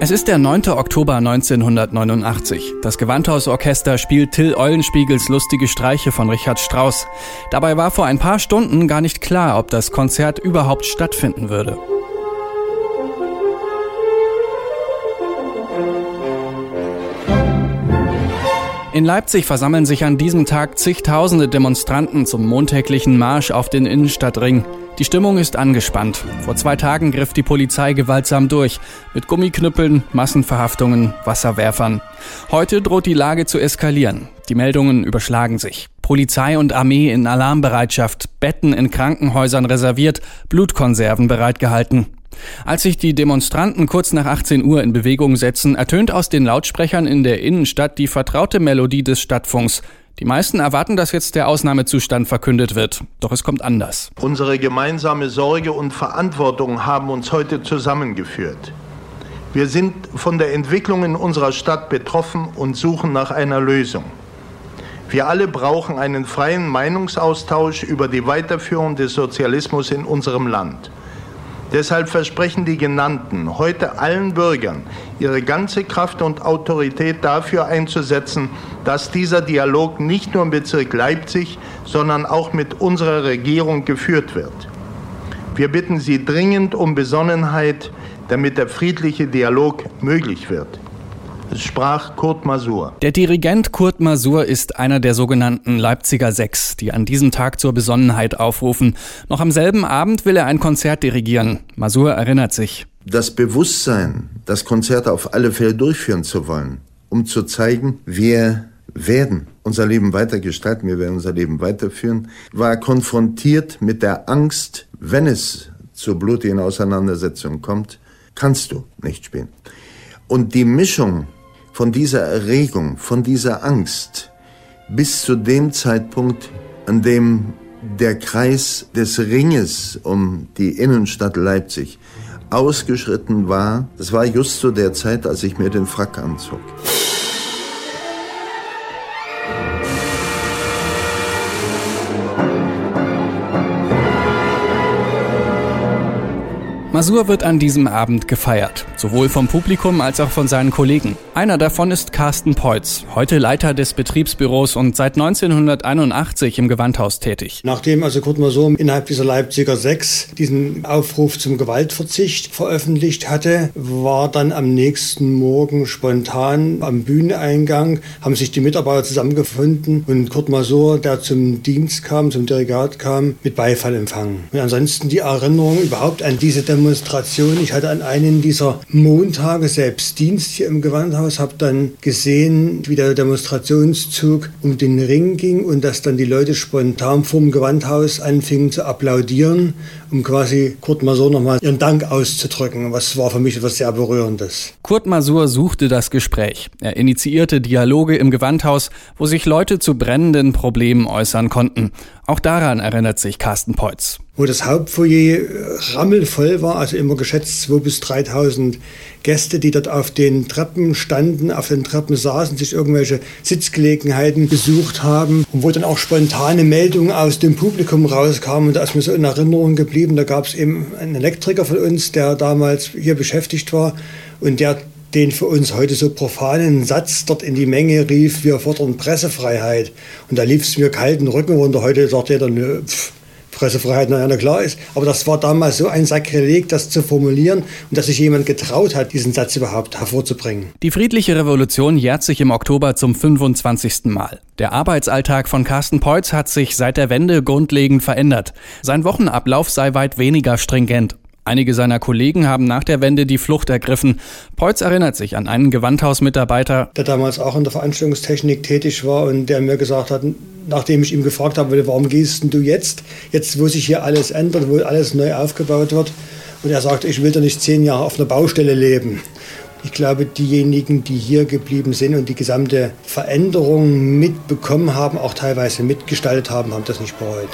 Es ist der 9. Oktober 1989. Das Gewandhausorchester spielt Till Eulenspiegels Lustige Streiche von Richard Strauss. Dabei war vor ein paar Stunden gar nicht klar, ob das Konzert überhaupt stattfinden würde. In Leipzig versammeln sich an diesem Tag zigtausende Demonstranten zum montäglichen Marsch auf den Innenstadtring. Die Stimmung ist angespannt. Vor zwei Tagen griff die Polizei gewaltsam durch. Mit Gummiknüppeln, Massenverhaftungen, Wasserwerfern. Heute droht die Lage zu eskalieren. Die Meldungen überschlagen sich. Polizei und Armee in Alarmbereitschaft, Betten in Krankenhäusern reserviert, Blutkonserven bereitgehalten. Als sich die Demonstranten kurz nach 18 Uhr in Bewegung setzen, ertönt aus den Lautsprechern in der Innenstadt die vertraute Melodie des Stadtfunks. Die meisten erwarten, dass jetzt der Ausnahmezustand verkündet wird. Doch es kommt anders. Unsere gemeinsame Sorge und Verantwortung haben uns heute zusammengeführt. Wir sind von der Entwicklung in unserer Stadt betroffen und suchen nach einer Lösung. Wir alle brauchen einen freien Meinungsaustausch über die Weiterführung des Sozialismus in unserem Land. Deshalb versprechen die Genannten heute allen Bürgern, ihre ganze Kraft und Autorität dafür einzusetzen, dass dieser Dialog nicht nur im Bezirk Leipzig, sondern auch mit unserer Regierung geführt wird. Wir bitten Sie dringend um Besonnenheit, damit der friedliche Dialog möglich wird. Es sprach Kurt Masur. Der Dirigent Kurt Masur ist einer der sogenannten Leipziger Sechs, die an diesem Tag zur Besonnenheit aufrufen. Noch am selben Abend will er ein Konzert dirigieren. Masur erinnert sich. Das Bewusstsein, das Konzert auf alle Fälle durchführen zu wollen, um zu zeigen, wir werden unser Leben weitergestalten, wir werden unser Leben weiterführen, war konfrontiert mit der Angst, wenn es zur blutigen Auseinandersetzung kommt, kannst du nicht spielen. Und die Mischung von dieser Erregung, von dieser Angst bis zu dem Zeitpunkt, an dem der Kreis des Ringes um die Innenstadt Leipzig ausgeschritten war, das war just zu der Zeit, als ich mir den Frack anzog. Masur wird an diesem Abend gefeiert, sowohl vom Publikum als auch von seinen Kollegen. Einer davon ist Carsten Peutz, heute Leiter des Betriebsbüros und seit 1981 im Gewandhaus tätig. Nachdem also Kurt Masur innerhalb dieser Leipziger Sechs diesen Aufruf zum Gewaltverzicht veröffentlicht hatte, war dann am nächsten Morgen spontan am Bühneneingang, haben sich die Mitarbeiter zusammengefunden und Kurt Masur, der zum Dienst kam, zum Dirigat kam, mit Beifall empfangen. Und ansonsten die Erinnerung überhaupt an diese Demonstration. Ich hatte an einem dieser Montage selbst Dienst hier im Gewandhaus, habe dann gesehen, wie der Demonstrationszug um den Ring ging und dass dann die Leute spontan vorm Gewandhaus anfingen zu applaudieren, um quasi Kurt Masur nochmal ihren Dank auszudrücken. Was war für mich etwas sehr Berührendes. Kurt Masur suchte das Gespräch. Er initiierte Dialoge im Gewandhaus, wo sich Leute zu brennenden Problemen äußern konnten. Auch daran erinnert sich Carsten Peutz wo das Hauptfoyer rammelvoll war, also immer geschätzt 2.000 bis 3.000 Gäste, die dort auf den Treppen standen, auf den Treppen saßen, sich irgendwelche Sitzgelegenheiten gesucht haben und wo dann auch spontane Meldungen aus dem Publikum rauskamen. Und da ist mir so in Erinnerung geblieben, da gab es eben einen Elektriker von uns, der damals hier beschäftigt war und der den für uns heute so profanen Satz dort in die Menge rief, wir fordern Pressefreiheit. Und da lief es mir kalten Rücken runter. Heute sagt jeder, nö, pff, Pressefreiheit, naja, na klar ist. Aber das war damals so ein Sakrileg, das zu formulieren und dass sich jemand getraut hat, diesen Satz überhaupt hervorzubringen. Die friedliche Revolution jährt sich im Oktober zum 25. Mal. Der Arbeitsalltag von Carsten Peutz hat sich seit der Wende grundlegend verändert. Sein Wochenablauf sei weit weniger stringent. Einige seiner Kollegen haben nach der Wende die Flucht ergriffen. Peutz erinnert sich an einen Gewandhausmitarbeiter, der damals auch in der Veranstaltungstechnik tätig war und der mir gesagt hat, nachdem ich ihm gefragt habe, warum gehst du jetzt, jetzt wo sich hier alles ändert, wo alles neu aufgebaut wird. Und er sagte, ich will doch nicht zehn Jahre auf einer Baustelle leben. Ich glaube, diejenigen, die hier geblieben sind und die gesamte Veränderung mitbekommen haben, auch teilweise mitgestaltet haben, haben das nicht bereut.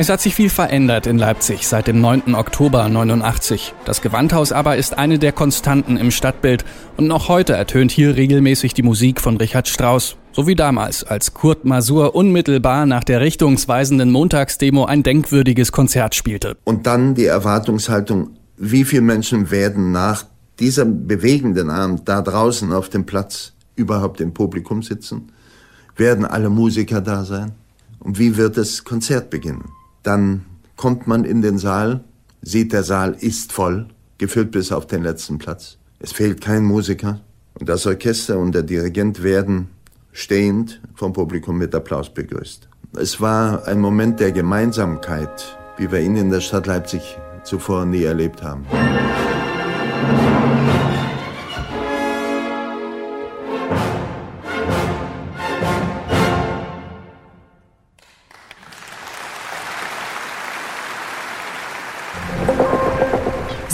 Es hat sich viel verändert in Leipzig seit dem 9. Oktober 89. Das Gewandhaus aber ist eine der Konstanten im Stadtbild und noch heute ertönt hier regelmäßig die Musik von Richard Strauss. So wie damals, als Kurt Masur unmittelbar nach der richtungsweisenden Montagsdemo ein denkwürdiges Konzert spielte. Und dann die Erwartungshaltung, wie viele Menschen werden nach diesem bewegenden Abend da draußen auf dem Platz überhaupt im Publikum sitzen? Werden alle Musiker da sein? Und wie wird das Konzert beginnen? Dann kommt man in den Saal, sieht, der Saal ist voll, gefüllt bis auf den letzten Platz. Es fehlt kein Musiker. Und das Orchester und der Dirigent werden stehend vom Publikum mit Applaus begrüßt. Es war ein Moment der Gemeinsamkeit, wie wir ihn in der Stadt Leipzig zuvor nie erlebt haben.